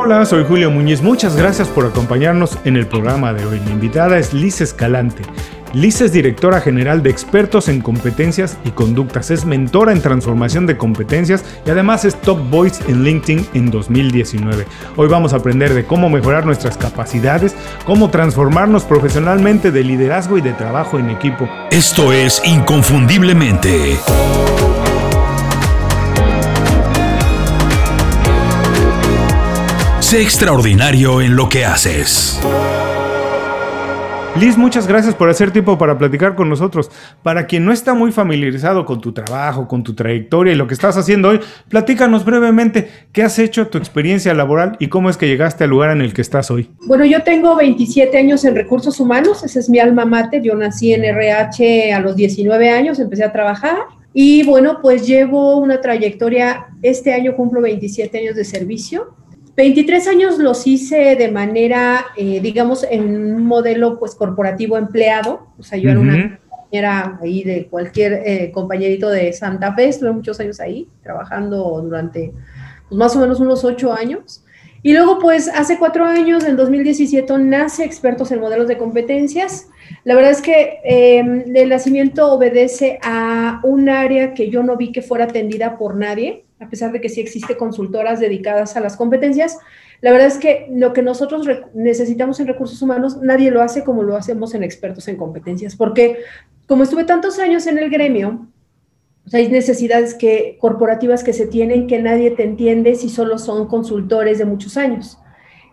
Hola, soy Julio Muñiz. Muchas gracias por acompañarnos en el programa de hoy. Mi invitada es Liz Escalante. Liz es directora general de expertos en competencias y conductas, es mentora en transformación de competencias y además es top voice en LinkedIn en 2019. Hoy vamos a aprender de cómo mejorar nuestras capacidades, cómo transformarnos profesionalmente de liderazgo y de trabajo en equipo. Esto es Inconfundiblemente. Sé extraordinario en lo que haces. Liz, muchas gracias por hacer tiempo para platicar con nosotros. Para quien no está muy familiarizado con tu trabajo, con tu trayectoria y lo que estás haciendo hoy, platícanos brevemente qué has hecho, tu experiencia laboral y cómo es que llegaste al lugar en el que estás hoy. Bueno, yo tengo 27 años en recursos humanos, ese es mi alma mater. Yo nací en RH a los 19 años, empecé a trabajar y bueno, pues llevo una trayectoria, este año cumplo 27 años de servicio 23 años los hice de manera, eh, digamos, en un modelo pues corporativo empleado. O sea, yo era una compañera ahí de cualquier eh, compañerito de Santa Fe, estuve muchos años ahí, trabajando durante pues, más o menos unos ocho años. Y luego, pues, hace cuatro años, en 2017, nace Expertos en Modelos de Competencias. La verdad es que em, el nacimiento obedece a un área que yo no vi que fuera atendida por nadie a pesar de que sí existe consultoras dedicadas a las competencias, la verdad es que lo que nosotros necesitamos en recursos humanos, nadie lo hace como lo hacemos en expertos en competencias, porque como estuve tantos años en el gremio, hay necesidades que, corporativas que se tienen que nadie te entiende si solo son consultores de muchos años.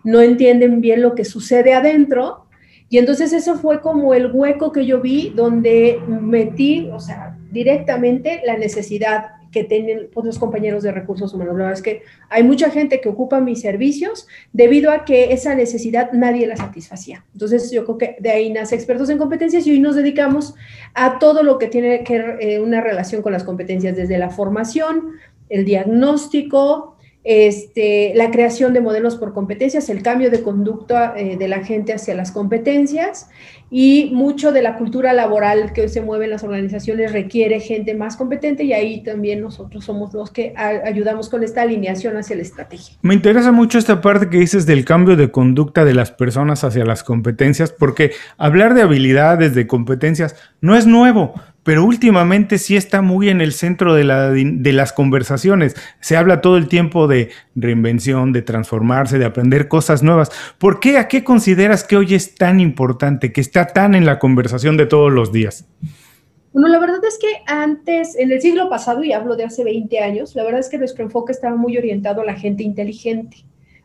No entienden bien lo que sucede adentro. Y entonces eso fue como el hueco que yo vi donde metí, o sea, directamente la necesidad que tienen otros compañeros de recursos humanos. La verdad es que hay mucha gente que ocupa mis servicios debido a que esa necesidad nadie la satisfacía. Entonces yo creo que de ahí nace expertos en competencias y hoy nos dedicamos a todo lo que tiene que eh, una relación con las competencias, desde la formación, el diagnóstico, este, la creación de modelos por competencias, el cambio de conducta eh, de la gente hacia las competencias y mucho de la cultura laboral que hoy se mueve en las organizaciones requiere gente más competente y ahí también nosotros somos los que ayudamos con esta alineación hacia la estrategia. Me interesa mucho esta parte que dices del cambio de conducta de las personas hacia las competencias porque hablar de habilidades, de competencias, no es nuevo pero últimamente sí está muy en el centro de, las conversaciones. Se habla todo el tiempo de reinvención, de transformarse, de aprender cosas nuevas. ¿Por qué? ¿A qué consideras que hoy es tan importante, que está tan en la conversación de todos los días? Bueno, la verdad es que antes, en el siglo pasado, y hablo de hace 20 años, la verdad es que nuestro enfoque estaba muy orientado a la gente inteligente.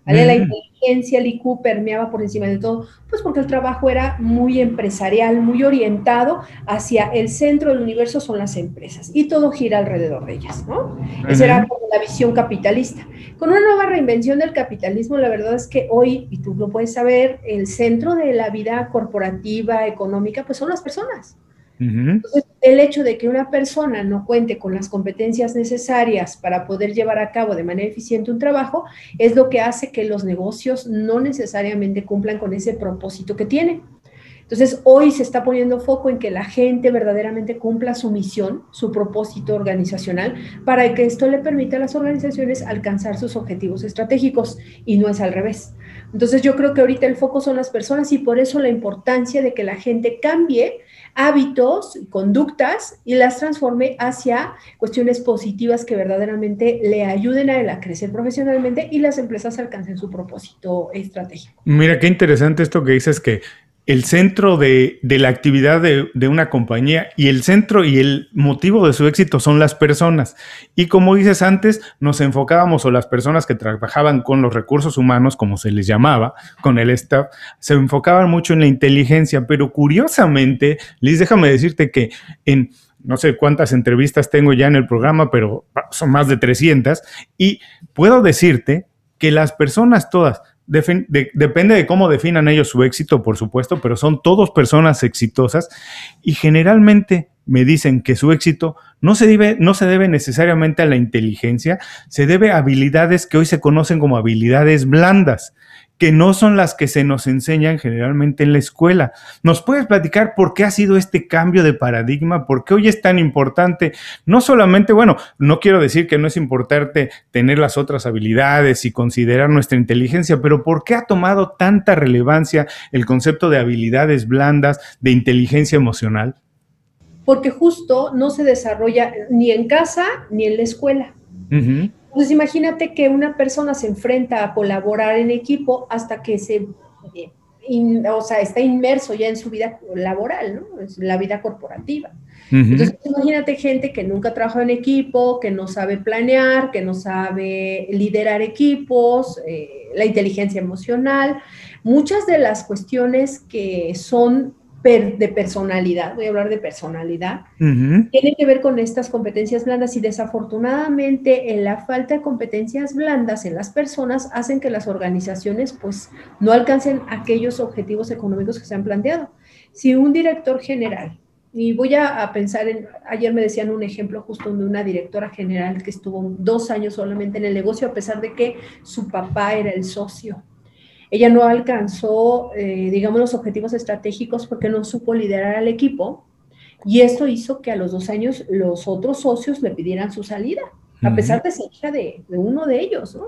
La inteligencia, el IQ permeaba por encima de todo, pues porque el trabajo era muy empresarial, muy orientado hacia el centro del universo son las empresas y todo gira alrededor de ellas, ¿no? Esa era como la visión capitalista. Con una nueva reinvención del capitalismo, la verdad es que hoy, y tú lo puedes saber, el centro de la vida corporativa, económica, pues son las personas. Entonces, el hecho de que una persona no cuente con las competencias necesarias para poder llevar a cabo de manera eficiente un trabajo es lo que hace que los negocios no necesariamente cumplan con ese propósito que tienen. Entonces, hoy se está poniendo foco en que la gente verdaderamente cumpla su misión, su propósito organizacional, para que esto le permita a las organizaciones alcanzar sus objetivos estratégicos y no es al revés. Entonces, yo creo que ahorita el foco son las personas y por eso la importancia de que la gente cambie hábitos, conductas y las transforme hacia cuestiones positivas que verdaderamente le ayuden a él a crecer profesionalmente y las empresas alcancen su propósito estratégico. Mira, qué interesante esto que dices que el centro de, la actividad de, una compañía y el centro y el motivo de su éxito son las personas. Y como dices antes, nos enfocábamos o las personas que trabajaban con los recursos humanos, como se les llamaba, con el staff, se enfocaban mucho en la inteligencia, pero curiosamente, Liz, déjame decirte que en no sé cuántas entrevistas tengo ya en el programa, pero son más de 300, y puedo decirte que las personas todas, depende de cómo definan ellos su éxito, por supuesto, pero son todos personas exitosas y generalmente me dicen que su éxito no se, debe, no se debe necesariamente a la inteligencia, se debe a habilidades que hoy se conocen como habilidades blandas. Que no son las que se nos enseñan generalmente en la escuela. ¿Nos puedes platicar por qué ha sido este cambio de paradigma? ¿Por qué hoy es tan importante? No solamente, bueno, no quiero decir que no es importante tener las otras habilidades y considerar nuestra inteligencia, pero ¿por qué ha tomado tanta relevancia el concepto de habilidades blandas, de inteligencia emocional? Porque justo no se desarrolla ni en casa ni en la escuela. Entonces imagínate que una persona se enfrenta a colaborar en equipo hasta que se, eh, o sea, está inmerso ya en su vida laboral, ¿no? En la vida corporativa. Entonces imagínate gente que nunca trabajó en equipo, que no sabe planear, que no sabe liderar equipos, eh, la inteligencia emocional, muchas de las cuestiones que son de personalidad, voy a hablar de personalidad, tiene que ver con estas competencias blandas y desafortunadamente en la falta de competencias blandas en las personas hacen que las organizaciones pues no alcancen aquellos objetivos económicos que se han planteado. Si un director general, y voy a, a pensar en, ayer me decían un ejemplo justo de una directora general que estuvo dos años solamente en el negocio a pesar de que su papá era el socio ella no alcanzó, eh, digamos, los objetivos estratégicos porque no supo liderar al equipo y esto hizo que a los dos años los otros socios le pidieran su salida, a pesar de ser hija de, uno de ellos. ¿no?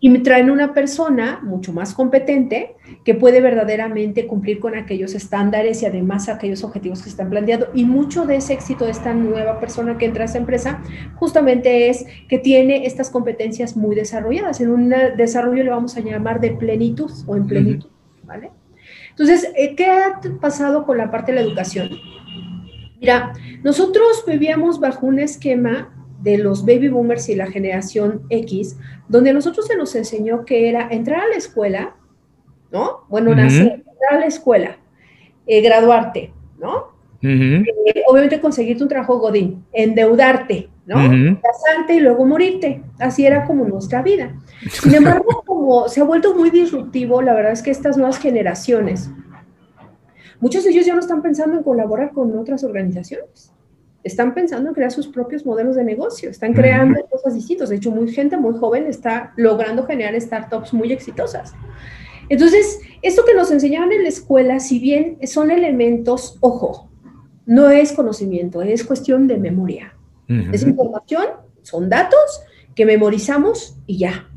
y me traen una persona mucho más competente que puede verdaderamente cumplir con aquellos estándares y además aquellos objetivos que están planteando. Y mucho de ese éxito de esta nueva persona que entra a esa empresa justamente es que tiene estas competencias muy desarrolladas. En un desarrollo le vamos a llamar de plenitud o en plenitud, ¿vale? Entonces, eh, ¿qué ha pasado con la parte de la educación? Mira, nosotros vivíamos bajo un esquema de los baby boomers y la generación X, donde a nosotros se nos enseñó que era entrar a la escuela, ¿no? Bueno, nacer, entrar a la escuela, eh, graduarte, ¿no? Eh, obviamente conseguirte un trabajo godín, endeudarte, ¿no? Casarte y luego morirte. Así era como nuestra vida. Sin embargo, como se ha vuelto muy disruptivo, la verdad es que estas nuevas generaciones, muchos de ellos ya no están pensando en colaborar con otras organizaciones están pensando en crear sus propios modelos de negocio, están creando cosas distintas. De hecho, muy gente muy joven está logrando generar startups muy exitosas. Entonces, esto que nos enseñaban en la escuela, si bien son elementos, ojo, no es conocimiento, es cuestión de memoria. Es información, son datos que memorizamos y ya.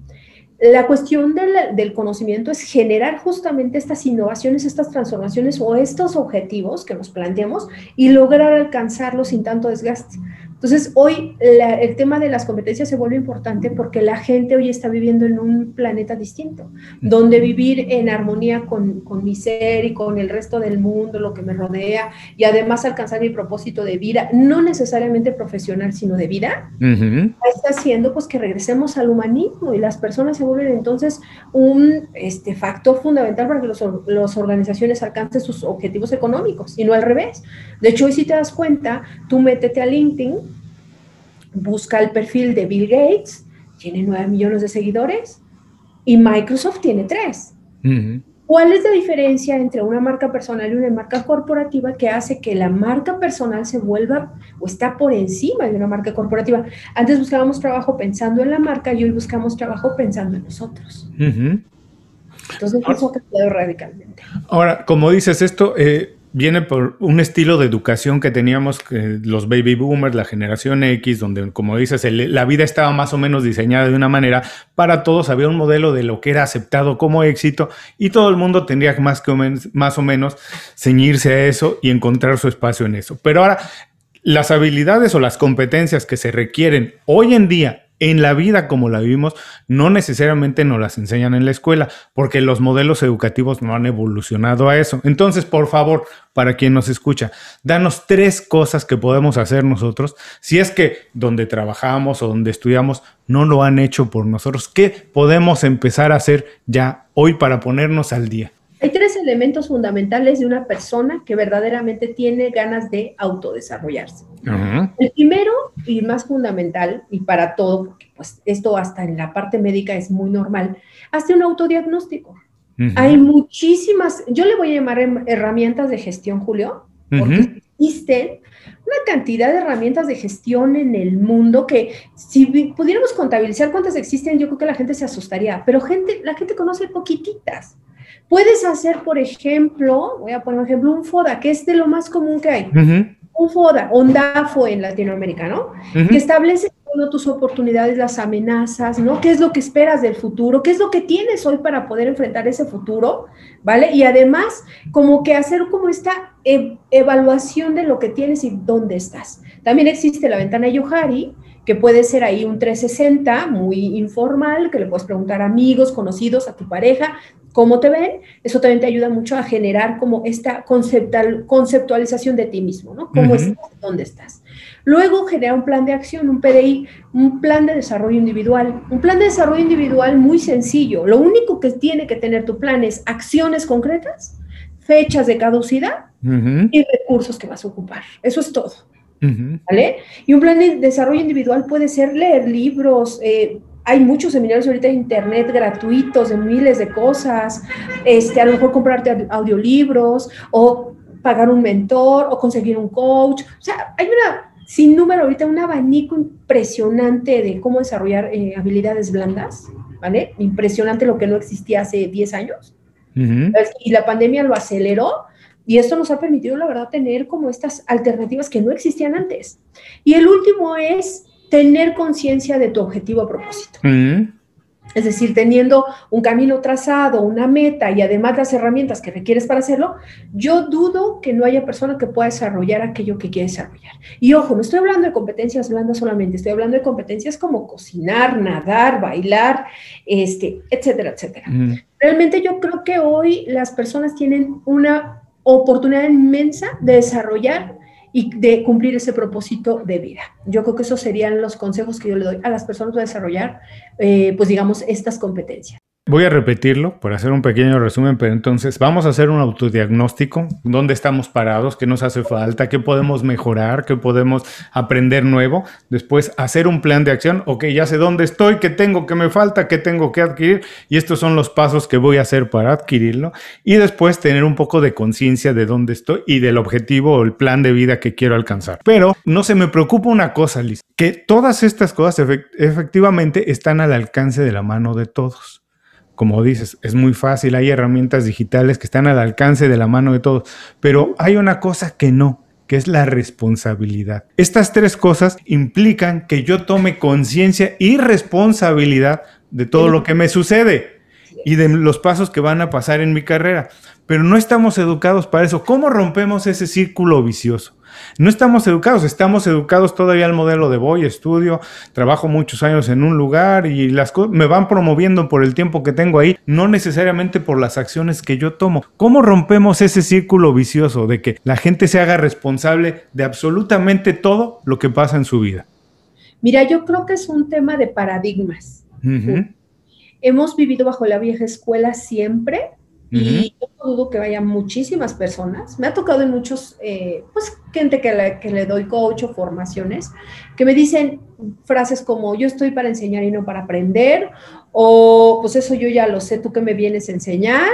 La cuestión del, conocimiento es generar justamente estas innovaciones, estas transformaciones o estos objetivos que nos planteamos y lograr alcanzarlos sin tanto desgaste. Entonces, hoy el tema de las competencias se vuelve importante porque la gente hoy está viviendo en un planeta distinto, donde vivir en armonía con, mi ser y con el resto del mundo, lo que me rodea, y además alcanzar mi propósito de vida, no necesariamente profesional, sino de vida, está haciendo pues que regresemos al humanismo y las personas se vuelven entonces un este, factor fundamental para que las organizaciones alcancen sus objetivos económicos y no al revés. De hecho, hoy si te das cuenta, tú métete a LinkedIn busca el perfil de Bill Gates, tiene 9 millones de seguidores y Microsoft tiene 3. ¿Cuál es la diferencia entre una marca personal y una marca corporativa que hace que la marca personal se vuelva o está por encima de una marca corporativa? Antes buscábamos trabajo pensando en la marca y hoy buscamos trabajo pensando en nosotros. Entonces, eso ha cambiado radicalmente. Ahora, como dices esto, eh, viene por un estilo de educación que teníamos los baby boomers, la generación X, donde, como dices, la vida estaba más o menos diseñada de una manera para todos, había un modelo de lo que era aceptado como éxito y todo el mundo tendría más, que más o menos ceñirse a eso y encontrar su espacio en eso. Pero ahora, las habilidades o las competencias que se requieren hoy en día en la vida como la vivimos, no necesariamente nos las enseñan en la escuela, porque los modelos educativos no han evolucionado a eso. Entonces, por favor, para quien nos escucha, danos tres cosas que podemos hacer nosotros, si es que donde trabajamos o donde estudiamos no lo han hecho por nosotros, ¿qué podemos empezar a hacer ya hoy para ponernos al día? Hay tres elementos fundamentales de una persona que verdaderamente tiene ganas de autodesarrollarse. El primero y más fundamental, y para todo, porque pues esto hasta en la parte médica es muy normal, hace un autodiagnóstico. Hay muchísimas, yo le voy a llamar herramientas de gestión, Julio, porque existen una cantidad de herramientas de gestión en el mundo que si pudiéramos contabilizar cuántas existen, yo creo que la gente se asustaría, pero gente, la gente conoce poquititas. Puedes hacer, por ejemplo, voy a poner un ejemplo, un FODA, que es de lo más común que hay. Un FODA, un DAFO en Latinoamérica, ¿no? Que establece tus oportunidades, las amenazas, ¿no? ¿Qué es lo que esperas del futuro? ¿Qué es lo que tienes hoy para poder enfrentar ese futuro? ¿Vale? Y además, como que hacer como esta e-, evaluación de lo que tienes y dónde estás. También existe la ventana Yohari, que puede ser ahí un 360 muy informal, que le puedes preguntar a amigos, conocidos, a tu pareja, cómo te ven. Eso también te ayuda mucho a generar como esta conceptual, conceptualización de ti mismo, ¿no? ¿Cómo estás? ¿Dónde estás? Luego genera un plan de acción, un PDI, un plan de desarrollo individual. Un plan de desarrollo individual muy sencillo. Lo único que tiene que tener tu plan es acciones concretas, fechas de caducidad y recursos que vas a ocupar. Eso es todo. ¿Vale? Y un plan de desarrollo individual puede ser leer libros, eh, hay muchos seminarios ahorita en internet gratuitos de miles de cosas, este, a lo mejor comprarte audiolibros o pagar un mentor o conseguir un coach. O sea, hay una sin número ahorita un abanico impresionante de cómo desarrollar eh, habilidades blandas, ¿vale? Impresionante lo que no existía hace 10 años. Y la pandemia lo aceleró y esto nos ha permitido, la verdad, tener como estas alternativas que no existían antes. Y el último es tener conciencia de tu objetivo a propósito. Es decir, teniendo un camino trazado, una meta y además las herramientas que requieres para hacerlo, yo dudo que no haya persona que pueda desarrollar aquello que quiere desarrollar. Y ojo, no estoy hablando de competencias blandas solamente, estoy hablando de competencias como cocinar, nadar, bailar, este, etcétera, etcétera. Realmente yo creo que hoy las personas tienen una oportunidad inmensa de desarrollar y de cumplir ese propósito de vida. Yo creo que esos serían los consejos que yo le doy a las personas para desarrollar, eh, pues digamos, estas competencias. Voy a repetirlo por hacer un pequeño resumen, pero entonces vamos a hacer un autodiagnóstico, dónde estamos parados, qué nos hace falta, qué podemos mejorar, qué podemos aprender nuevo. Después hacer un plan de acción, ok, ya sé dónde estoy, qué tengo, qué me falta, qué tengo que adquirir. Y estos son los pasos que voy a hacer para adquirirlo. Y después tener un poco de conciencia de dónde estoy y del objetivo o el plan de vida que quiero alcanzar. Pero no se me preocupa una cosa, Liz, que todas estas cosas efectivamente están al alcance de la mano de todos como dices, es muy fácil, hay herramientas digitales que están al alcance de la mano de todos, pero hay una cosa que no, que es la responsabilidad. Estas tres cosas implican que yo tome conciencia y responsabilidad de todo lo que me sucede y de los pasos que van a pasar en mi carrera. Pero no estamos educados para eso. ¿Cómo rompemos ese círculo vicioso? No estamos educados, estamos educados todavía al modelo de voy, estudio, trabajo muchos años en un lugar y las cosas me van promoviendo por el tiempo que tengo ahí, no necesariamente por las acciones que yo tomo. ¿Cómo rompemos ese círculo vicioso de que la gente se haga responsable de absolutamente todo lo que pasa en su vida? Mira, yo creo que es un tema de paradigmas. Hemos vivido bajo la vieja escuela siempre y yo no dudo que vayan muchísimas personas. Me ha tocado en muchos, eh, pues, gente que le, que le doy coach o formaciones, que me dicen frases como, yo estoy para enseñar y no para aprender, o pues eso yo ya lo sé, tú que me vienes a enseñar,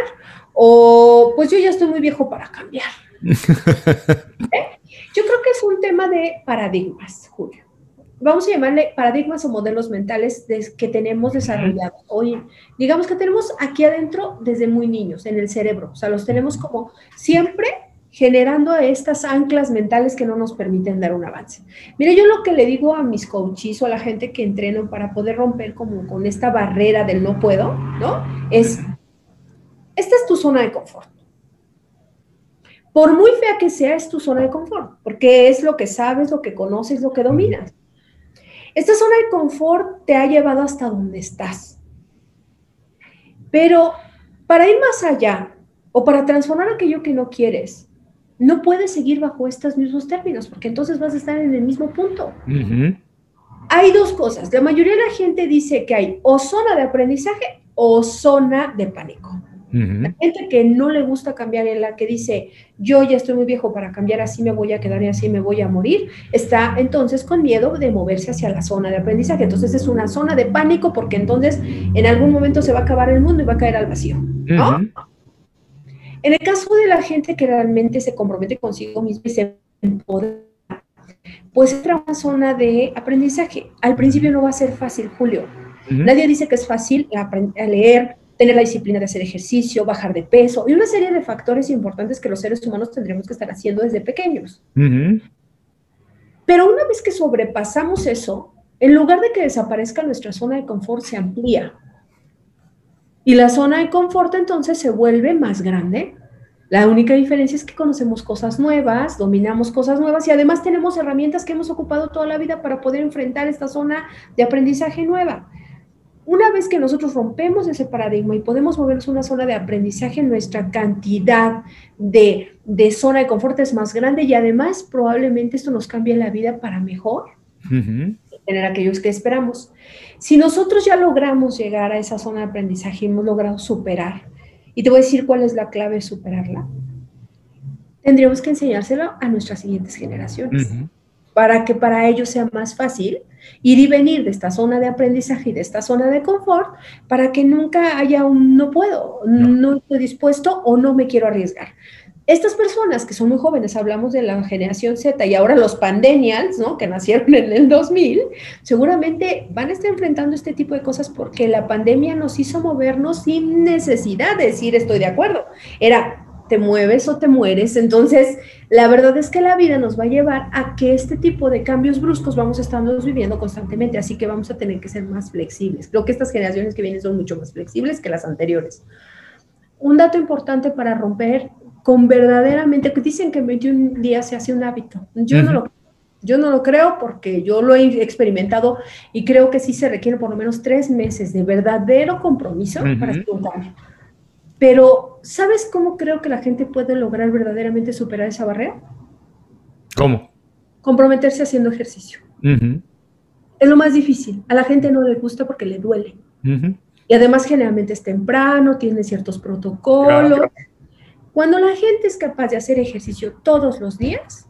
o pues yo ya estoy muy viejo para cambiar. ¿Eh? Yo creo que es un tema de paradigmas, Julio vamos a llamarle paradigmas o modelos mentales que tenemos desarrollados hoy. Digamos que tenemos aquí adentro desde muy niños, en el cerebro. O sea, los tenemos como siempre generando estas anclas mentales que no nos permiten dar un avance. Mire, yo lo que le digo a mis coaches o a la gente que entreno para poder romper como con esta barrera del no puedo, ¿no? Es, esta es tu zona de confort. Por muy fea que sea, es tu zona de confort, porque es lo que sabes, lo que conoces, lo que dominas. Esta zona de confort te ha llevado hasta donde estás. Pero para ir más allá o para transformar aquello que no quieres, no puedes seguir bajo estos mismos términos, porque entonces vas a estar en el mismo punto. Hay dos cosas. La mayoría de la gente dice que hay o zona de aprendizaje o zona de pánico. La gente que no le gusta cambiar, en la que dice, yo ya estoy muy viejo para cambiar, así me voy a quedar y así me voy a morir, está entonces con miedo de moverse hacia la zona de aprendizaje. Entonces es una zona de pánico porque entonces en algún momento se va a acabar el mundo y va a caer al vacío. En el caso de la gente que realmente se compromete consigo mismo y se empoderar, pues entra una zona de aprendizaje. Al principio no va a ser fácil, Julio. Nadie dice que es fácil leer, tener la disciplina de hacer ejercicio, bajar de peso y una serie de factores importantes que los seres humanos tendremos que estar haciendo desde pequeños. Pero una vez que sobrepasamos eso, en lugar de que desaparezca nuestra zona de confort, se amplía. Y la zona de confort entonces se vuelve más grande. La única diferencia es que conocemos cosas nuevas, dominamos cosas nuevas y además tenemos herramientas que hemos ocupado toda la vida para poder enfrentar esta zona de aprendizaje nueva. Una vez que nosotros rompemos ese paradigma y podemos movernos a una zona de aprendizaje, nuestra cantidad de, zona de confort es más grande y además probablemente esto nos cambie la vida para mejor, tener aquellos que esperamos. Si nosotros ya logramos llegar a esa zona de aprendizaje y hemos logrado superar, y te voy a decir cuál es la clave de superarla, tendríamos que enseñárselo a nuestras siguientes generaciones, para que para ellos sea más fácil ir y venir de esta zona de aprendizaje y de esta zona de confort para que nunca haya un no puedo, no, estoy dispuesto o no me quiero arriesgar. Estas personas que son muy jóvenes, hablamos de la generación Z y ahora los pandemials, ¿no? Que nacieron en el 2000, seguramente van a estar enfrentando este tipo de cosas porque la pandemia nos hizo movernos sin necesidad de decir estoy de acuerdo. Era te mueves o te mueres. Entonces, la verdad es que la vida nos va a llevar a que este tipo de cambios bruscos vamos estando viviendo constantemente, así que vamos a tener que ser más flexibles. Creo que estas generaciones que vienen son mucho más flexibles que las anteriores. Un dato importante para romper con verdaderamente, dicen que en 21 días se hace un hábito. Yo no lo yo no lo creo porque yo lo he experimentado y creo que sí se requiere por lo menos tres meses de verdadero compromiso para hacer un cambio. Pero, ¿sabes cómo creo que la gente puede lograr verdaderamente superar esa barrera? ¿Cómo? Comprometerse haciendo ejercicio. Es lo más difícil. A la gente no le gusta porque le duele. Y además generalmente es temprano, tiene ciertos protocolos. Cuando la gente es capaz de hacer ejercicio todos los días,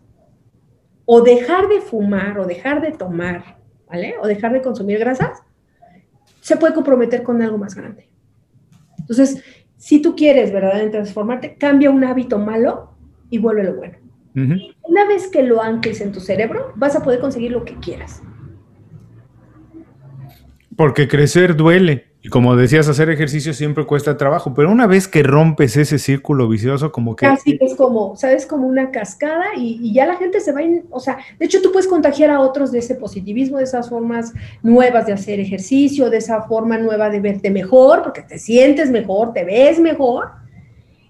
o dejar de fumar, o dejar de tomar, ¿vale? O dejar de consumir grasas, se puede comprometer con algo más grande. Entonces, si tú quieres verdaderamente transformarte, cambia un hábito malo y vuélvelo bueno. Una vez que lo ancles en tu cerebro, vas a poder conseguir lo que quieras. Porque crecer duele. Y como decías, hacer ejercicio siempre cuesta trabajo, pero una vez que rompes ese círculo vicioso, como que... Casi es como, ¿sabes? Como una cascada y, ya la gente se va, o sea, de hecho tú puedes contagiar a otros de ese positivismo, de esas formas nuevas de hacer ejercicio, de esa forma nueva de verte mejor, porque te sientes mejor, te ves mejor.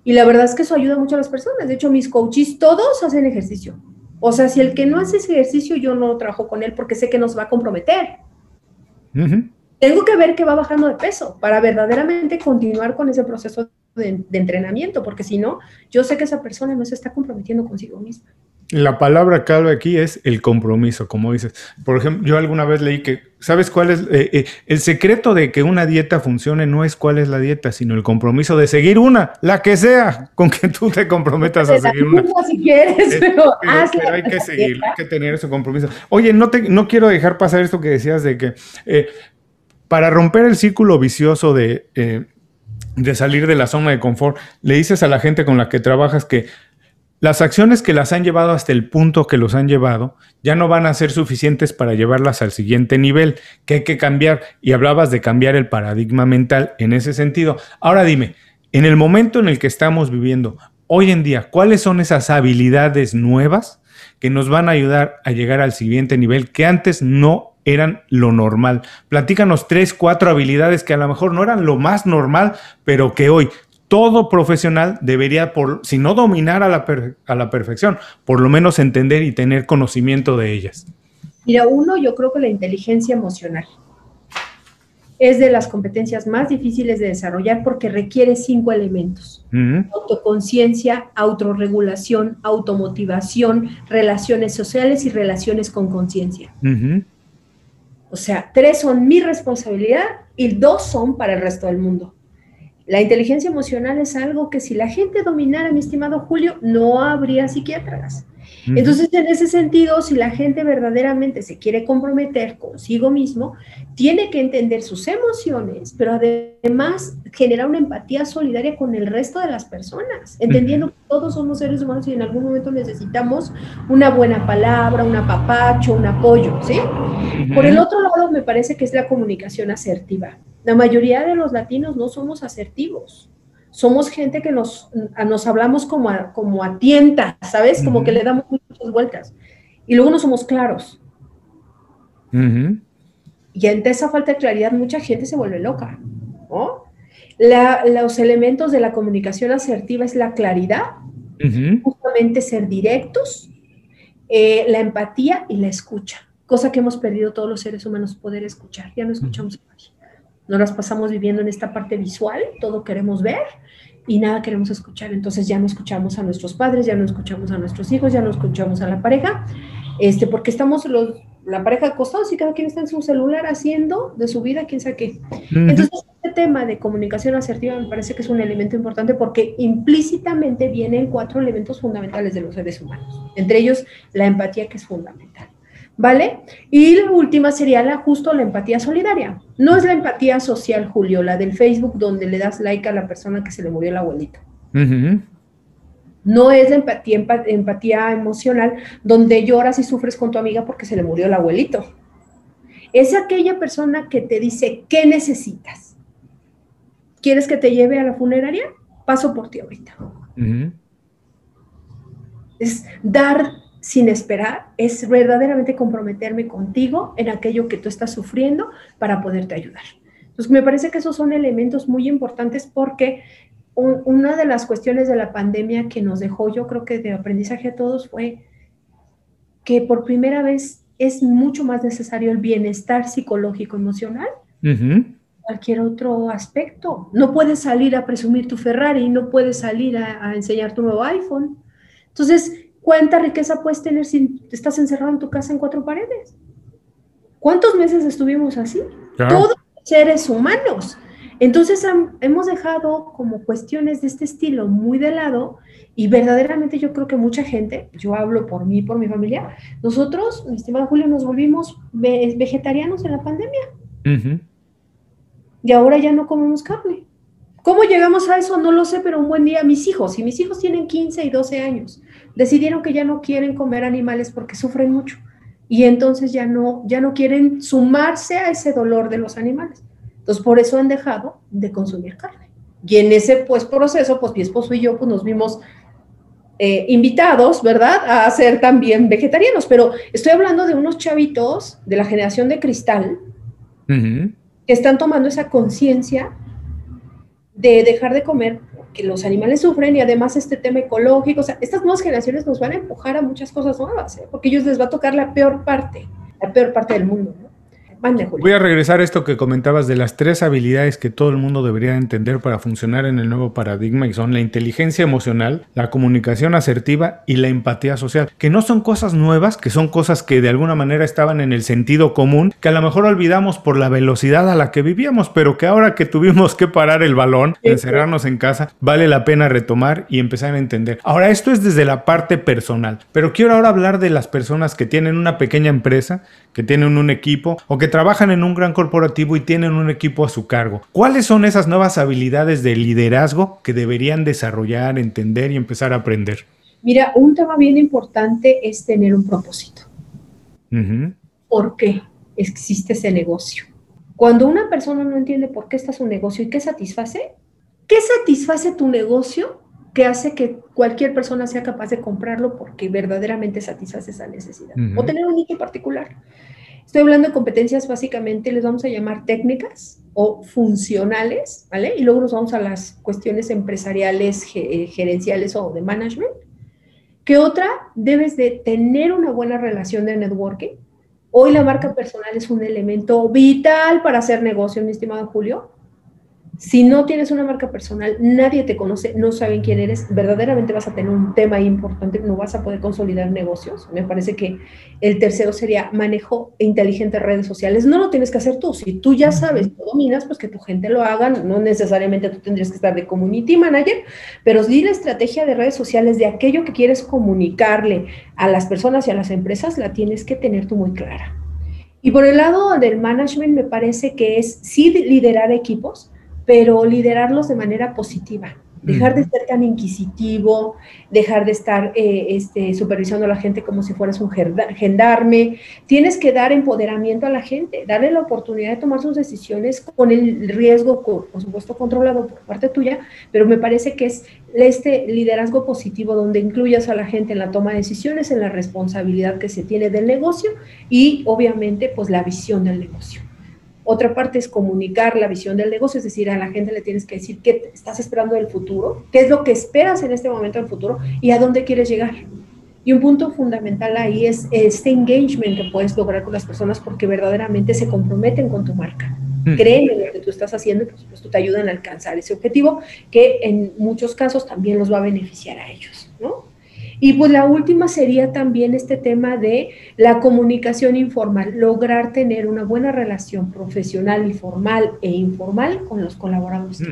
Y la verdad es que eso ayuda mucho a las personas. De hecho, mis coaches todos hacen ejercicio. O sea, si el que no hace ese ejercicio, yo no trabajo con él porque sé que nos va a comprometer tengo que ver que va bajando de peso para verdaderamente continuar con ese proceso de, entrenamiento, porque si no, yo sé que esa persona no se está comprometiendo consigo misma. La palabra clave aquí es el compromiso, como dices. Por ejemplo, yo alguna vez leí que, ¿sabes cuál es? Eh, eh, el secreto de que una dieta funcione no es cuál es la dieta, sino el compromiso de seguir una, la que sea, con que tú te comprometas a seguir una. Si quieres, pero, hay que seguir, hay que tener ese compromiso. Oye, no, te, no quiero dejar pasar esto que decías de que eh, para romper el círculo vicioso eh, de, salir de la zona de confort, le dices a la gente con la que trabajas que las acciones que las han llevado hasta el punto que los han llevado ya no van a ser suficientes para llevarlas al siguiente nivel, que hay que cambiar. Y hablabas de cambiar el paradigma mental en ese sentido. Ahora dime, en el momento en el que estamos viviendo, hoy en día, ¿cuáles son esas habilidades nuevas que nos van a ayudar a llegar al siguiente nivel que antes no eran lo normal. Platícanos tres, cuatro habilidades que a lo mejor no eran lo más normal, pero que hoy todo profesional debería, por, si no dominar a la, a la perfección, por lo menos entender y tener conocimiento de ellas. Mira, uno, yo creo que la inteligencia emocional es de las competencias más difíciles de desarrollar porque requiere cinco elementos. Autoconciencia, autorregulación, automotivación, relaciones sociales y relaciones con conciencia. O sea, tres son mi responsabilidad y dos son para el resto del mundo. La inteligencia emocional es algo que si la gente dominara, mi estimado Julio, no habría psiquiatras. Entonces, en ese sentido, si la gente verdaderamente se quiere comprometer consigo mismo, tiene que entender sus emociones, pero además generar una empatía solidaria con el resto de las personas, entendiendo que todos somos seres humanos y en algún momento necesitamos una buena palabra, un apapacho, un apoyo, ¿sí? Por el otro lado, me parece que es la comunicación asertiva. La mayoría de los latinos no somos asertivos somos gente que nos, nos hablamos como a, como a tienta, ¿sabes? Como que le damos muchas vueltas. Y luego no somos claros. Y ante esa falta de claridad, mucha gente se vuelve loca, ¿no? los elementos de la comunicación asertiva es la claridad, justamente ser directos, eh, la empatía y la escucha, cosa que hemos perdido todos los seres humanos, poder escuchar. Ya no escuchamos nadie. No las pasamos viviendo en esta parte visual, todo queremos ver y nada queremos escuchar. Entonces ya no escuchamos a nuestros padres, ya no escuchamos a nuestros hijos, ya no escuchamos a la pareja, este, porque estamos los, la pareja acostados y cada quien está en su celular haciendo de su vida quién sabe qué. Entonces, este tema de comunicación asertiva me parece que es un elemento importante porque implícitamente vienen cuatro elementos fundamentales de los seres humanos, entre ellos la empatía que es fundamental. ¿Vale? Y la última sería la, justo la empatía solidaria. No es la empatía social, Julio, la del Facebook donde le das like a la persona que se le murió el abuelito. No es la empatía, empatía emocional donde lloras y sufres con tu amiga porque se le murió el abuelito. Es aquella persona que te dice, ¿qué necesitas? ¿Quieres que te lleve a la funeraria? Paso por ti ahorita. Es dar sin esperar, es verdaderamente comprometerme contigo en aquello que tú estás sufriendo para poderte ayudar. Entonces, me parece que esos son elementos muy importantes porque una de las cuestiones de la pandemia que nos dejó, yo creo que de aprendizaje a todos, fue que por primera vez es mucho más necesario el bienestar psicológico emocional. Cualquier otro aspecto. No puedes salir a presumir tu Ferrari, no puedes salir a, a enseñar tu nuevo iPhone. Entonces, ¿Cuánta riqueza puedes tener si estás encerrado en tu casa en cuatro paredes? ¿Cuántos meses estuvimos así? Todos seres humanos. Entonces hemos dejado como cuestiones de este estilo muy de lado y verdaderamente yo creo que mucha gente, yo hablo por mí, por mi familia, nosotros, mi estimado Julio, nos volvimos vegetarianos en la pandemia. Y ahora ya no comemos carne. ¿Cómo llegamos a eso? No lo sé, pero un buen día mis hijos, y mis hijos tienen 15 y 12 años, decidieron que ya no quieren comer animales porque sufren mucho y entonces ya no, ya no quieren sumarse a ese dolor de los animales. Entonces por eso han dejado de consumir carne. Y en ese pues proceso, pues mi esposo y yo pues nos vimos eh, invitados, ¿verdad?, a ser también vegetarianos. Pero estoy hablando de unos chavitos de la generación de cristal que están tomando esa conciencia de dejar de comer, que los animales sufren y además este tema ecológico, o sea, estas nuevas generaciones nos van a empujar a muchas cosas nuevas, ¿eh? porque ellos les va a tocar la peor parte, la peor parte del mundo. ¿no? Voy a regresar a esto que comentabas de las tres habilidades que todo el mundo debería entender para funcionar en el nuevo paradigma y son la inteligencia emocional, la comunicación asertiva y la empatía social, que no son cosas nuevas, que son cosas que de alguna manera estaban en el sentido común, que a lo mejor olvidamos por la velocidad a la que vivíamos, pero que ahora que tuvimos que parar el balón, encerrarnos en casa, vale la pena retomar y empezar a entender. Ahora, esto es desde la parte personal, pero quiero ahora hablar de las personas que tienen una pequeña empresa, que tienen un equipo o que trabajan en un gran corporativo y tienen un equipo a su cargo. ¿Cuáles son esas nuevas habilidades de liderazgo que deberían desarrollar, entender y empezar a aprender? Mira, un tema bien importante es tener un propósito. ¿Por qué existe ese negocio? Cuando una persona no entiende por qué está su negocio y qué satisface, ¿qué satisface tu negocio que hace que cualquier persona sea capaz de comprarlo porque verdaderamente satisface esa necesidad? O tener un nicho particular. Estoy hablando de competencias básicamente, les vamos a llamar técnicas o funcionales, ¿vale? Y luego nos vamos a las cuestiones empresariales, eh, gerenciales o de management. ¿Qué otra? Debes de tener una buena relación de networking. Hoy la marca personal es un elemento vital para hacer negocio, mi estimado Julio. Si no tienes una marca personal, nadie te conoce, no saben quién eres, verdaderamente vas a tener un tema importante, no vas a poder consolidar negocios. Me parece que el tercero sería manejo inteligente de redes sociales. No lo tienes que hacer tú, si tú ya sabes, lo dominas, pues que tu gente lo haga, no necesariamente tú tendrías que estar de community manager, pero di la estrategia de redes sociales de aquello que quieres comunicarle a las personas y a las empresas, la tienes que tener tú muy clara. Y por el lado del management, me parece que es sí liderar equipos, pero liderarlos de manera positiva. Dejar de ser tan inquisitivo, dejar de estar eh, este, supervisando a la gente como si fueras un gendarme. Tienes que dar empoderamiento a la gente, darle la oportunidad de tomar sus decisiones con el riesgo, por supuesto, controlado por parte tuya, pero me parece que es este liderazgo positivo donde incluyas a la gente en la toma de decisiones, en la responsabilidad que se tiene del negocio y obviamente pues la visión del negocio. Otra parte es comunicar la visión del negocio, es decir, a la gente le tienes que decir qué estás esperando del futuro, qué es lo que esperas en este momento del futuro y a dónde quieres llegar. Y un punto fundamental ahí es este engagement que puedes lograr con las personas porque verdaderamente se comprometen con tu marca. Mm. Creen en lo que tú estás haciendo y por supuesto te ayudan a alcanzar ese objetivo que en muchos casos también los va a beneficiar a ellos, ¿no? Y pues la última sería también este tema de la comunicación informal, lograr tener una buena relación profesional y formal e informal con los colaboradores.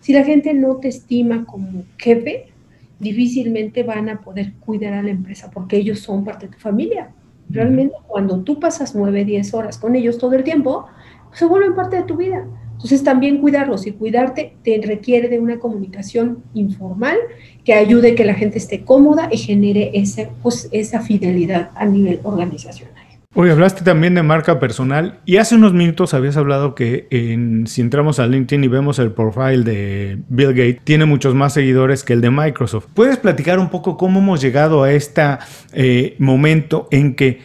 Si la gente no te estima como jefe, difícilmente van a poder cuidar a la empresa porque ellos son parte de tu familia. Realmente cuando tú pasas 9, 10 horas con ellos todo el tiempo, se vuelven parte de tu vida. Entonces también cuidarlos y cuidarte te requiere de una comunicación informal que ayude a que la gente esté cómoda y genere ese, pues, esa fidelidad a nivel organizacional. Hoy hablaste también de marca personal y hace unos minutos habías hablado que en, si entramos a LinkedIn y vemos el profile de Bill Gates, tiene muchos más seguidores que el de Microsoft. ¿Puedes platicar un poco cómo hemos llegado a este momento en que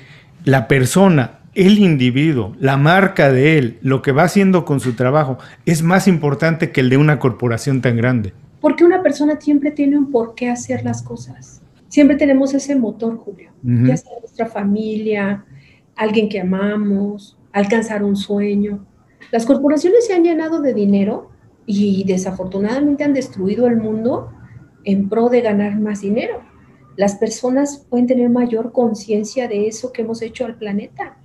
la persona el individuo, la marca de él, lo que va haciendo con su trabajo, es más importante que el de una corporación tan grande. Porque una persona siempre tiene un por qué hacer las cosas. Siempre tenemos ese motor, Julio. Ya sea nuestra familia, alguien que amamos, alcanzar un sueño. Las corporaciones se han llenado de dinero y desafortunadamente han destruido el mundo en pro de ganar más dinero. Las personas pueden tener mayor conciencia de eso que hemos hecho al planeta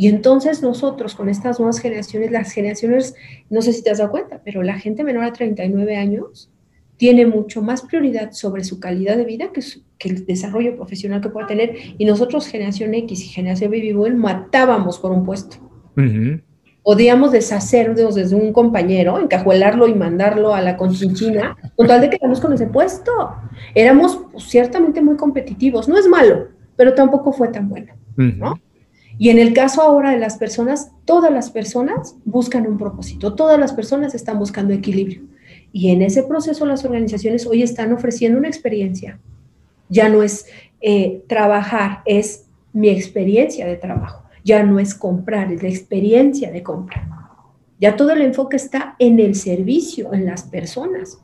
y entonces nosotros con estas nuevas generaciones, las generaciones, no sé si te has dado cuenta, pero la gente menor a 39 años tiene mucho más prioridad sobre su calidad de vida que, el desarrollo profesional que pueda tener. Y nosotros, generación X y generación Baby Boom, matábamos por un puesto. Podíamos deshacernos desde un compañero, encajuelarlo y mandarlo a la conchinchina, con tal de quedarnos con ese puesto. Éramos pues, ciertamente muy competitivos. No es malo, pero tampoco fue tan bueno, ¿no? Y en el caso ahora de las personas, todas las personas buscan un propósito, todas las personas están buscando equilibrio. Y en ese proceso las organizaciones hoy están ofreciendo una experiencia. Ya no es eh, trabajar, es mi experiencia de trabajo. Ya no es comprar, es la experiencia de compra. Ya todo el enfoque está en el servicio, en las personas.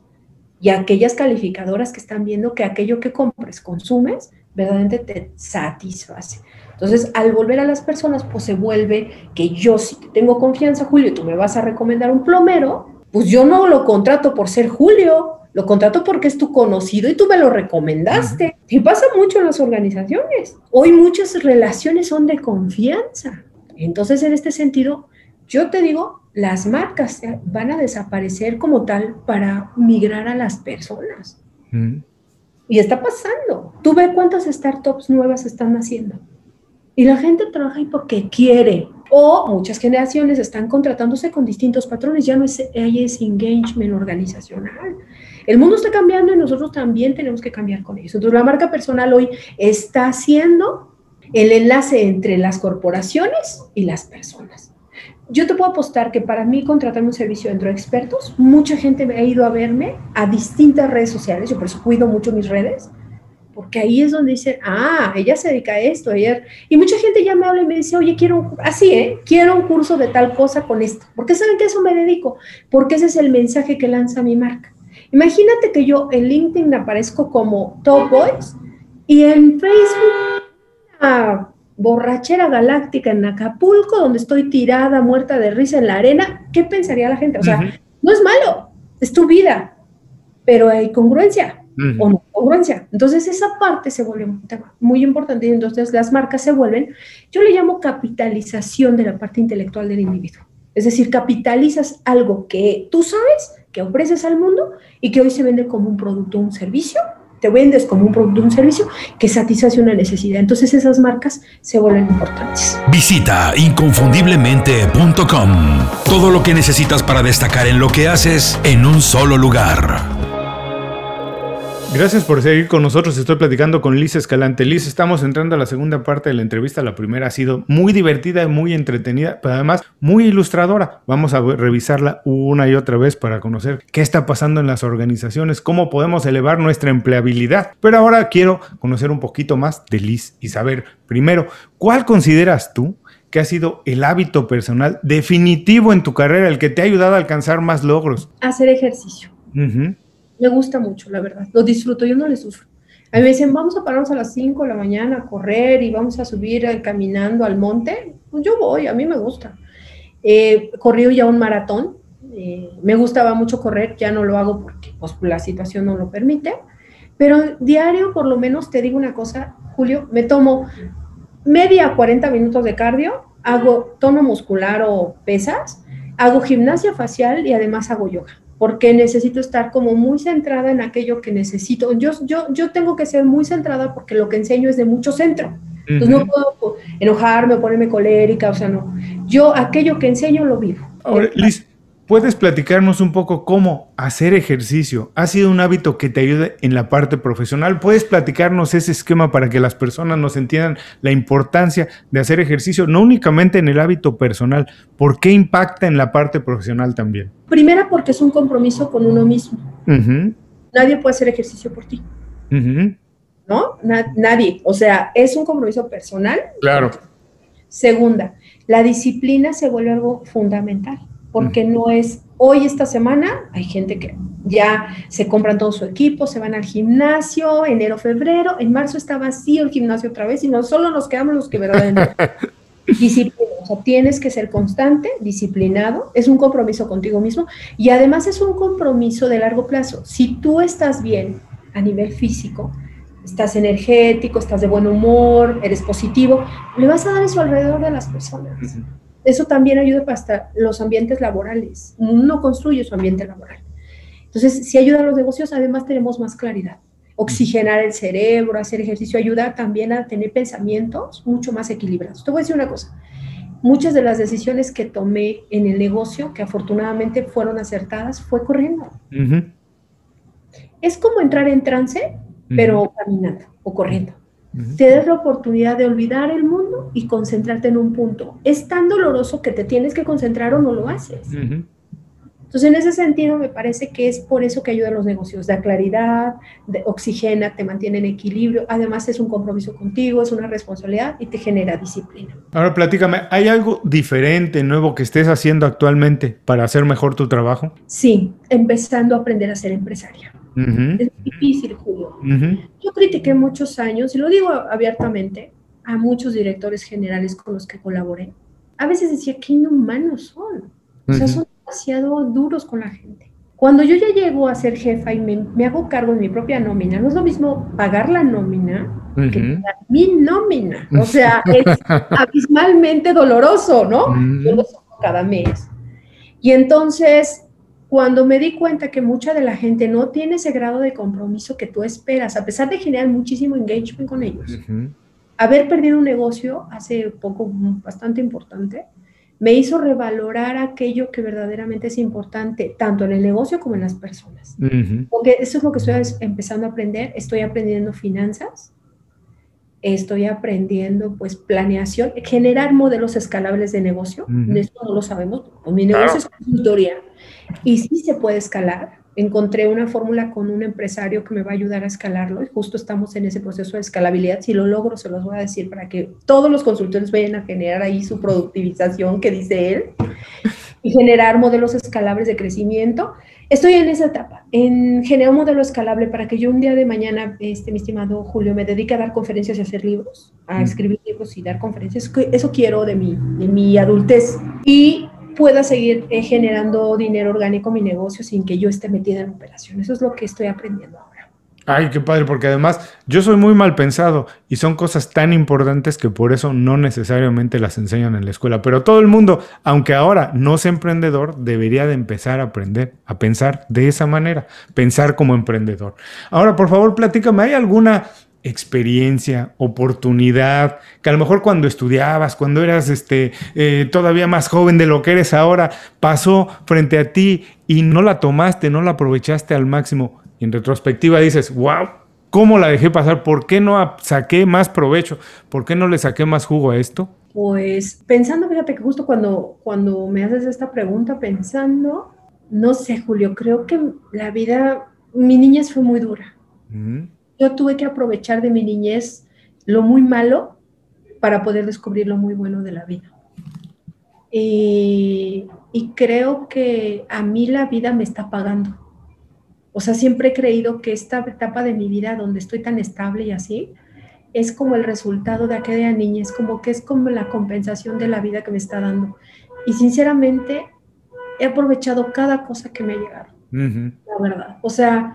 Y aquellas calificadoras que están viendo que aquello que compres, consumes, verdaderamente te satisface. Entonces, al volver a las personas, pues se vuelve que yo, si te tengo confianza, Julio, tú me vas a recomendar un plomero, pues yo no lo contrato por ser Julio, lo contrato porque es tu conocido y tú me lo recomendaste. Y pasa mucho en las organizaciones. Hoy muchas relaciones son de confianza. Entonces, en este sentido, yo te digo, las marcas van a desaparecer como tal para migrar a las personas. Y está pasando. Tú ve cuántas startups nuevas están haciendo. Y la gente trabaja ahí porque quiere. O muchas generaciones están contratándose con distintos patrones, ya no es, hay ese engagement organizacional. El mundo está cambiando y nosotros también tenemos que cambiar con eso. Entonces, la marca personal hoy está haciendo el enlace entre las corporaciones y las personas. Yo te puedo apostar que para mí contratarme un servicio dentro de expertos, mucha gente me ha ido a verme a distintas redes sociales, yo por eso cuido mucho mis redes, porque ahí es donde dicen, ah, ella se dedica a esto, ayer. Y mucha gente ya me habla y me dice, oye, quiero, así, ¿eh? Quiero un curso de tal cosa con esto. ¿Por qué saben que eso me dedico? Porque ese es el mensaje que lanza mi marca. Imagínate que yo en LinkedIn aparezco como Top Boys y en Facebook una borrachera galáctica en Acapulco, donde estoy tirada, muerta de risa en la arena. ¿Qué pensaría la gente? O sea, No es malo, es tu vida, pero hay congruencia o no congruencia. Entonces esa parte se vuelve un tema muy importante y entonces las marcas se vuelven, yo le llamo capitalización de la parte intelectual del individuo. Es decir, capitalizas algo que tú sabes, que ofreces al mundo y que hoy se vende como un producto o un servicio te vendes como un producto o un servicio que satisface una necesidad. Entonces esas marcas se vuelven importantes. Visita inconfundiblemente.com. Todo lo que necesitas para destacar en lo que haces en un solo lugar. Gracias por seguir con nosotros. Estoy platicando con Liz Escalante. Liz, estamos entrando a la segunda parte de la entrevista. La primera ha sido muy divertida muy entretenida, pero además muy ilustradora. Vamos a revisarla una y otra vez para conocer qué está pasando en las organizaciones, cómo podemos elevar nuestra empleabilidad. Pero ahora quiero conocer un poquito más de Liz y saber, primero, ¿cuál consideras tú que ha sido el hábito personal definitivo en tu carrera, el que te ha ayudado a alcanzar más logros? Hacer ejercicio. Me gusta mucho, la verdad. Lo disfruto, yo no le sufro. A mí me dicen, vamos a pararnos a las 5 de la mañana a correr y vamos a subir caminando al monte. Pues yo voy, a mí me gusta. Eh, corrí ya un maratón. Eh, me gustaba mucho correr, ya no lo hago porque pues, la situación no lo permite. Pero diario, por lo menos, te digo una cosa, Julio, me tomo media 40 minutos de cardio, hago tono muscular o pesas, hago gimnasia facial y además hago yoga porque necesito estar como muy centrada en aquello que necesito. Yo, yo, yo tengo que ser muy centrada porque lo que enseño es de mucho centro. Entonces no puedo enojarme o ponerme colérica, o sea, no. Yo aquello que enseño lo vivo. Ahora, Liz, ¿Puedes platicarnos un poco cómo hacer ejercicio ha sido un hábito que te ayude en la parte profesional? ¿Puedes platicarnos ese esquema para que las personas nos entiendan la importancia de hacer ejercicio, no únicamente en el hábito personal, ¿por qué impacta en la parte profesional también? Primera, porque es un compromiso con uno mismo. Nadie puede hacer ejercicio por ti. ¿No? nadie. O sea, es un compromiso personal. Claro. Segunda, la disciplina se vuelve algo fundamental porque no es hoy esta semana, hay gente que ya se compran todo su equipo, se van al gimnasio, enero, febrero, en marzo está vacío el gimnasio otra vez y no solo nos quedamos los que verdaderamente disciplina, o sea, tienes que ser constante, disciplinado, es un compromiso contigo mismo y además es un compromiso de largo plazo. Si tú estás bien a nivel físico, estás energético, estás de buen humor, eres positivo, le vas a dar eso alrededor de las personas. Eso también ayuda para los ambientes laborales. Uno construye su ambiente laboral. Entonces, si ayuda a los negocios, además tenemos más claridad. Oxigenar el cerebro, hacer ejercicio, ayuda también a tener pensamientos mucho más equilibrados. Te voy a decir una cosa. Muchas de las decisiones que tomé en el negocio, que afortunadamente fueron acertadas, fue corriendo. Es como entrar en trance, pero caminando o corriendo te das la oportunidad de olvidar el mundo y concentrarte en un punto. Es tan doloroso que te tienes que concentrar o no lo haces. Entonces, en ese sentido, me parece que es por eso que ayudan los negocios. Da claridad, de, oxigena, te mantiene en equilibrio. Además, es un compromiso contigo, es una responsabilidad y te genera disciplina. Ahora, platícame, ¿hay algo diferente, nuevo que estés haciendo actualmente para hacer mejor tu trabajo? Sí, empezando a aprender a ser empresaria. Es difícil, Julio. Yo critiqué muchos años, y lo digo abiertamente, a muchos directores generales con los que colaboré. A veces decía, qué inhumanos son. O sea, son demasiado duros con la gente. Cuando yo ya llego a ser jefa y me, hago cargo de mi propia nómina, no es lo mismo pagar la nómina que pagar mi nómina. O sea, es abismalmente doloroso, ¿no? Yo lo cada mes. Y entonces cuando me di cuenta que mucha de la gente no tiene ese grado de compromiso que tú esperas, a pesar de generar muchísimo engagement con ellos, haber perdido un negocio hace poco bastante importante, me hizo revalorar aquello que verdaderamente es importante, tanto en el negocio como en las personas. Porque eso es lo que estoy empezando a aprender. Estoy aprendiendo finanzas, estoy aprendiendo pues planeación, generar modelos escalables de negocio. Esto no lo sabemos, pues, mi negocio es consultoría y sí se puede escalar. Encontré una fórmula con un empresario que me va a ayudar a escalarlo y justo estamos en ese proceso de escalabilidad. Si lo logro, se los voy a decir para que todos los consultores vayan a generar ahí su productivización que dice él y generar modelos escalables de crecimiento. Estoy en esa etapa, en generar un modelo escalable para que yo un día de mañana, este, mi estimado Julio, me dedique a dar conferencias y hacer libros, a escribir libros y dar conferencias. Eso quiero de mi, de mi adultez. Y pueda seguir eh, generando dinero orgánico mi negocio sin que yo esté metida en operación. Eso es lo que estoy aprendiendo. Ay, qué padre, porque además yo soy muy mal pensado y son cosas tan importantes que por eso no necesariamente las enseñan en la escuela. Pero todo el mundo, aunque ahora no sea emprendedor, debería de empezar a aprender a pensar de esa manera, pensar como emprendedor. Ahora, por favor, platícame, ¿hay alguna experiencia, oportunidad, que a lo mejor cuando estudiabas, cuando eras este, eh, todavía más joven de lo que eres ahora, pasó frente a ti y no la tomaste, no la aprovechaste al máximo? Y en retrospectiva dices, wow, ¿cómo la dejé pasar? ¿Por qué no saqué más provecho? ¿Por qué no le saqué más jugo a esto? Pues pensando, fíjate que justo cuando, cuando me haces esta pregunta, pensando, no sé, Julio, creo que la vida, mi niñez fue muy dura. Yo tuve que aprovechar de mi niñez lo muy malo para poder descubrir lo muy bueno de la vida. y creo que a mí la vida me está pagando o sea, siempre he creído que esta etapa de mi vida donde estoy tan estable y así, es como el resultado de aquella niñez, como que es como la compensación de la vida que me está dando. Y sinceramente, he aprovechado cada cosa que me ha llegado, la verdad. O sea,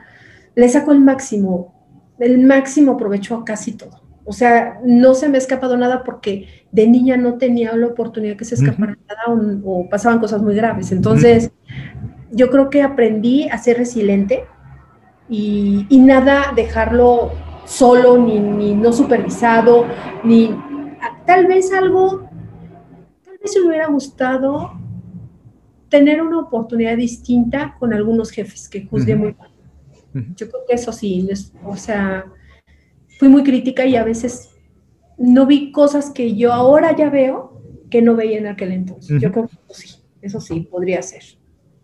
le saco el máximo, el máximo provecho a casi todo. O sea, no se me ha escapado nada porque de niña no tenía la oportunidad que se escapara nada o, pasaban cosas muy graves. Entonces, yo creo que aprendí a ser resiliente y, nada dejarlo solo, ni, no supervisado, ni tal vez algo, tal vez me hubiera gustado tener una oportunidad distinta con algunos jefes que juzgué muy mal. Yo creo que eso sí, o sea, fui muy crítica y a veces no vi cosas que yo ahora ya veo que no veía en aquel entonces. Yo creo que eso sí, eso sí, podría ser.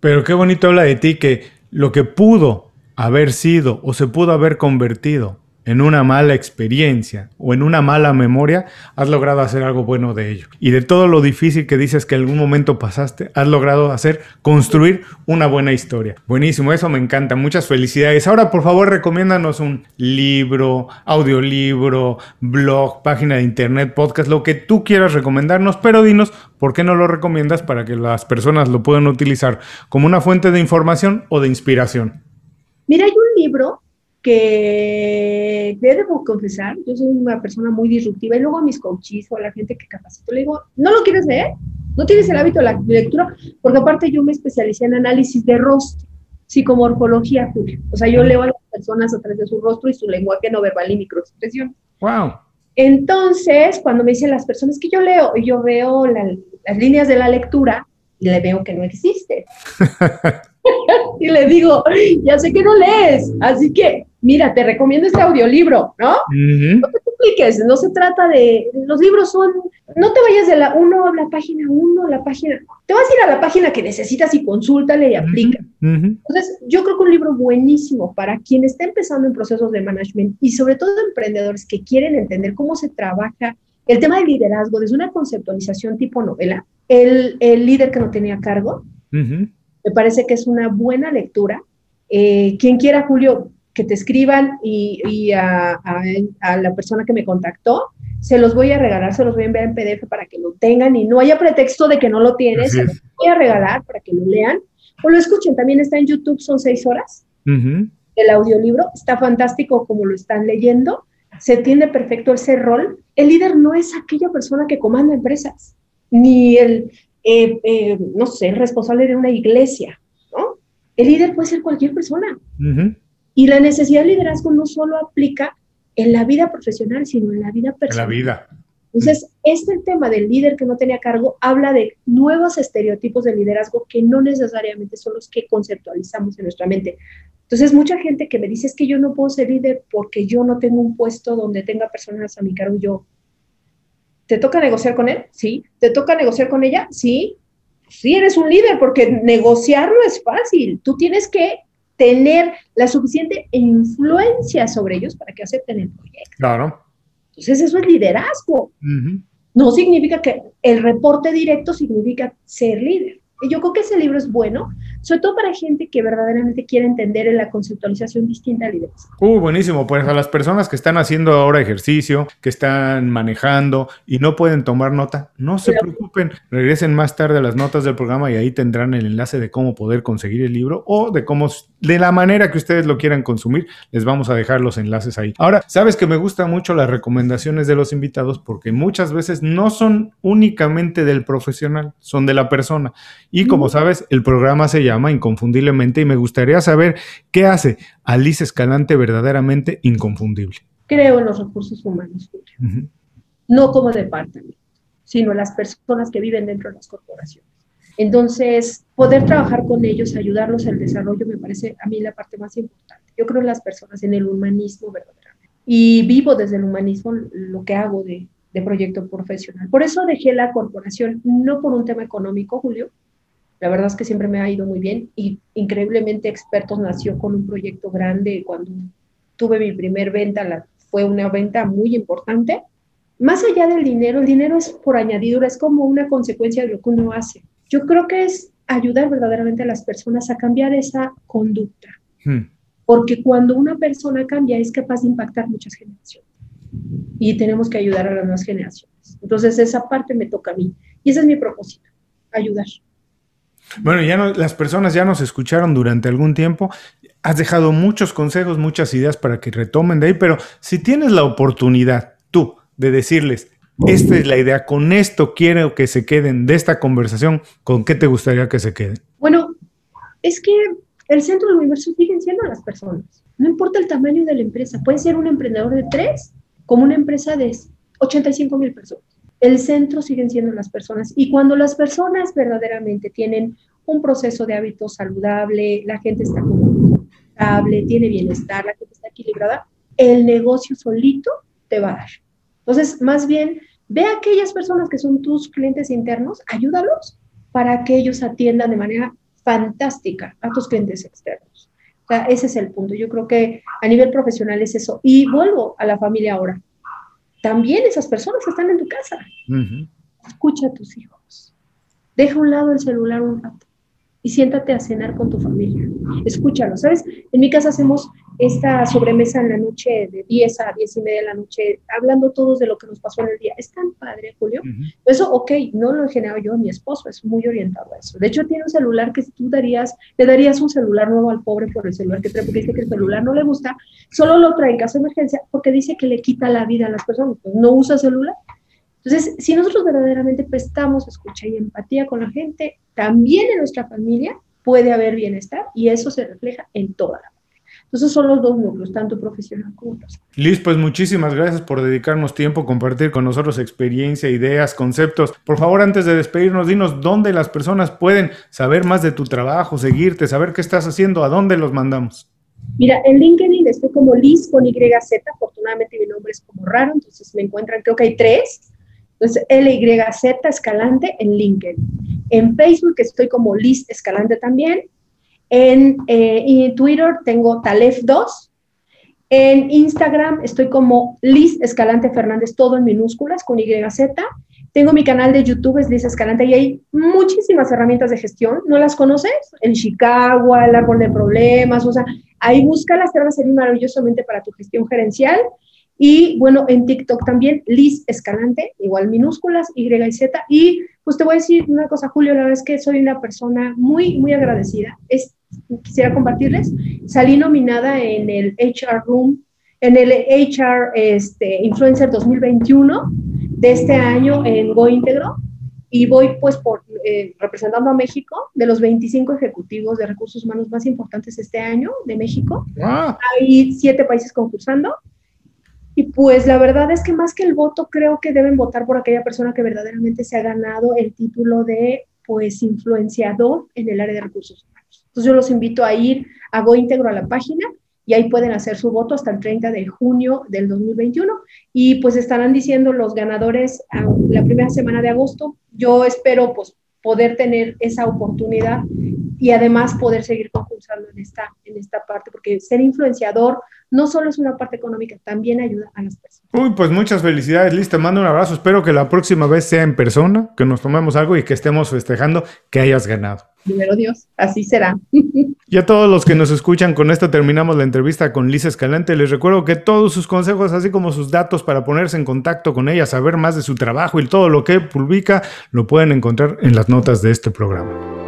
Pero qué bonito habla de ti que lo que pudo haber sido o se pudo haber convertido en una mala experiencia o en una mala memoria, has logrado hacer algo bueno de ello. Y de todo lo difícil que dices que en algún momento pasaste, has logrado hacer, construir una buena historia. Buenísimo, eso me encanta. Muchas felicidades. Ahora, por favor, recomiéndanos un libro, audiolibro, blog, página de internet, podcast, lo que tú quieras recomendarnos, pero dinos por qué no lo recomiendas para que las personas lo puedan utilizar como una fuente de información o de inspiración. Mira, hay un libro que debo confesar, yo soy una persona muy disruptiva y luego a mis coaches o a la gente que capacito le digo, ¿no lo quieres leer? ¿No tienes el hábito de la lectura? Porque aparte yo me especialicé en análisis de rostro, psicomorfología, O sea, yo leo a las personas a través de su rostro y su lenguaje no verbal y microexpresión. Wow. Entonces, cuando me dicen las personas que yo leo, y yo veo las líneas de la lectura y le veo que no existe. y le digo, ya sé que no lees, así que mira, te recomiendo este audiolibro, ¿no? No te compliques, no se trata de, los libros son, no te vayas de la uno a la página uno, la página, te vas a ir a la página que necesitas y consúltale y aplica. Entonces, yo creo que un libro buenísimo para quien está empezando en procesos de management y sobre todo emprendedores que quieren entender cómo se trabaja el tema del liderazgo desde una conceptualización tipo novela, el, el líder que no tenía cargo, me parece que es una buena lectura. Eh, quien quiera, Julio, que te escriban y, a, la persona que me contactó, se los voy a regalar, se los voy a enviar en PDF para que lo tengan y no haya pretexto de que no lo tienes, se los voy a regalar para que lo lean o lo escuchen. También está en YouTube, son seis horas. El audiolibro está fantástico como lo están leyendo. Se entiende perfecto ese rol. El líder no es aquella persona que comanda empresas, ni el, eh, eh, no sé, responsable de una iglesia, ¿no? El líder puede ser cualquier persona. Y la necesidad de liderazgo no solo aplica en la vida profesional, sino en la vida personal. En la vida. Entonces, este tema del líder que no tenía cargo habla de nuevos estereotipos de liderazgo que no necesariamente son los que conceptualizamos en nuestra mente. Entonces, mucha gente que me dice es que yo no puedo ser líder porque yo no tengo un puesto donde tenga personas a mi cargo. Yo, ¿te toca negociar con él? Sí. ¿Te toca negociar con ella? Sí. Sí, eres un líder porque negociar no es fácil. Tú tienes que tener la suficiente influencia sobre ellos para que acepten el proyecto. Claro. Entonces eso es liderazgo. No significa que el reporte directo significa ser líder. Y yo creo que ese libro es bueno, sobre todo para gente que verdaderamente quiere entender en la conceptualización distinta al liderazgo. Uh, buenísimo. Pues a las personas que están haciendo ahora ejercicio, que están manejando y no pueden tomar nota, no se preocupen. Regresen más tarde a las notas del programa y ahí tendrán el enlace de cómo poder conseguir el libro o de cómo, de la manera que ustedes lo quieran consumir. Les vamos a dejar los enlaces ahí. Ahora, sabes que me gustan mucho las recomendaciones de los invitados porque muchas veces no son únicamente del profesional, son de la persona. Y como sabes, el programa se llama Inconfundiblemente y me gustaría saber qué hace Alice Escalante verdaderamente inconfundible. Creo en los recursos humanos, no como departamento, sino las personas que viven dentro de las corporaciones. Entonces, poder trabajar con ellos, ayudarlos al desarrollo, me parece a mí la parte más importante. Yo creo en las personas, en el humanismo verdaderamente. Y vivo desde el humanismo lo que hago de, de proyecto profesional. Por eso dejé la corporación, no por un tema económico, Julio, la verdad es que siempre me ha ido muy bien y increíblemente Expertos nació con un proyecto grande. Cuando tuve mi primer venta, la, fue una venta muy importante. Más allá del dinero, el dinero es por añadidura, es como una consecuencia de lo que uno hace. Yo creo que es ayudar verdaderamente a las personas a cambiar esa conducta. Hmm. Porque cuando una persona cambia es capaz de impactar muchas generaciones. Y tenemos que ayudar a las nuevas generaciones. Entonces esa parte me toca a mí. Y ese es mi propósito, ayudar. Bueno, ya no, las personas ya nos escucharon durante algún tiempo. Has dejado muchos consejos, muchas ideas para que retomen de ahí, pero si tienes la oportunidad tú de decirles, esta es la idea, con esto quiero que se queden de esta conversación, ¿con qué te gustaría que se queden? Bueno, es que el centro del universo siguen siendo las personas. No importa el tamaño de la empresa, puede ser un emprendedor de tres como una empresa de 85 mil personas el centro siguen siendo las personas. Y cuando las personas verdaderamente tienen un proceso de hábito saludable, la gente está estable, tiene bienestar, la gente está equilibrada, el negocio solito te va a dar. Entonces, más bien, ve a aquellas personas que son tus clientes internos, ayúdalos para que ellos atiendan de manera fantástica a tus clientes externos. Ese es el punto. Yo creo que a nivel profesional es eso. Y vuelvo a la familia ahora también esas personas están en tu casa. Escucha a tus hijos. Deja a un lado el celular un rato y siéntate a cenar con tu familia. Escúchalo, ¿sabes? En mi casa hacemos esta sobremesa en la noche de 10 a 10 y media de la noche, hablando todos de lo que nos pasó en el día. Es tan padre, Julio. Eso, ok, no lo he generado yo, mi esposo es muy orientado a eso. De hecho, tiene un celular que tú darías, le darías un celular nuevo al pobre por el celular que trae, porque dice que el celular no le gusta, solo lo trae en caso de emergencia porque dice que le quita la vida a las personas, pues no usa celular. Entonces, si nosotros verdaderamente prestamos escucha y empatía con la gente, también en nuestra familia puede haber bienestar y eso se refleja en toda la entonces son los dos núcleos, tanto profesional como personal. Liz, pues muchísimas gracias por dedicarnos tiempo, compartir con nosotros experiencia, ideas, conceptos. Por favor, antes de despedirnos, dinos dónde las personas pueden saber más de tu trabajo, seguirte, saber qué estás haciendo, a dónde los mandamos. Mira, en LinkedIn estoy como Liz con YZ, afortunadamente mi nombre es como raro, entonces me encuentran, creo que hay tres. Entonces, LYZ Escalante en LinkedIn. En Facebook estoy como Liz Escalante también. En, eh, Twitter tengo Talef2. En Instagram estoy como Liz Escalante Fernández, todo en minúsculas, con YZ. Tengo mi canal de YouTube, es Liz Escalante, y hay muchísimas herramientas de gestión. ¿No las conoces? El Chicago, el árbol de problemas, o sea, ahí búscalas, te van a servir maravillosamente para tu gestión gerencial. Y bueno, en TikTok también, Liz Escalante, igual minúsculas, Y y Z. Y pues te voy a decir una cosa, Julio, la verdad es que soy una persona muy, muy agradecida. Es, quisiera compartirles, salí nominada en el HR Room, en el HR este, Influencer 2021 de este año en Go Integro y voy pues por, eh, representando a México de los 25 ejecutivos de recursos humanos más importantes este año de México. Hay siete países concursando y pues la verdad es que más que el voto, creo que deben votar por aquella persona que verdaderamente se ha ganado el título de pues influenciador en el área de recursos humanos. Entonces yo los invito a ir a Go Integro a la página y ahí pueden hacer su voto hasta el 30 de junio del 2021 y pues estarán diciendo los ganadores la primera semana de agosto. Yo espero pues poder tener esa oportunidad y además poder seguir concursando en esta, en esta parte, porque ser influenciador no solo es una parte económica, también ayuda a las personas. Uy, pues muchas felicidades, Liz, te mando un abrazo, espero que la próxima vez sea en persona, que nos tomemos algo y que estemos festejando que hayas ganado. primero Dios, así será. Y a todos los que nos escuchan, con esto terminamos la entrevista con Lisa Escalante. Les recuerdo que todos sus consejos, así como sus datos para ponerse en contacto con ella, saber más de su trabajo y todo lo que publica, lo pueden encontrar en las notas de este programa.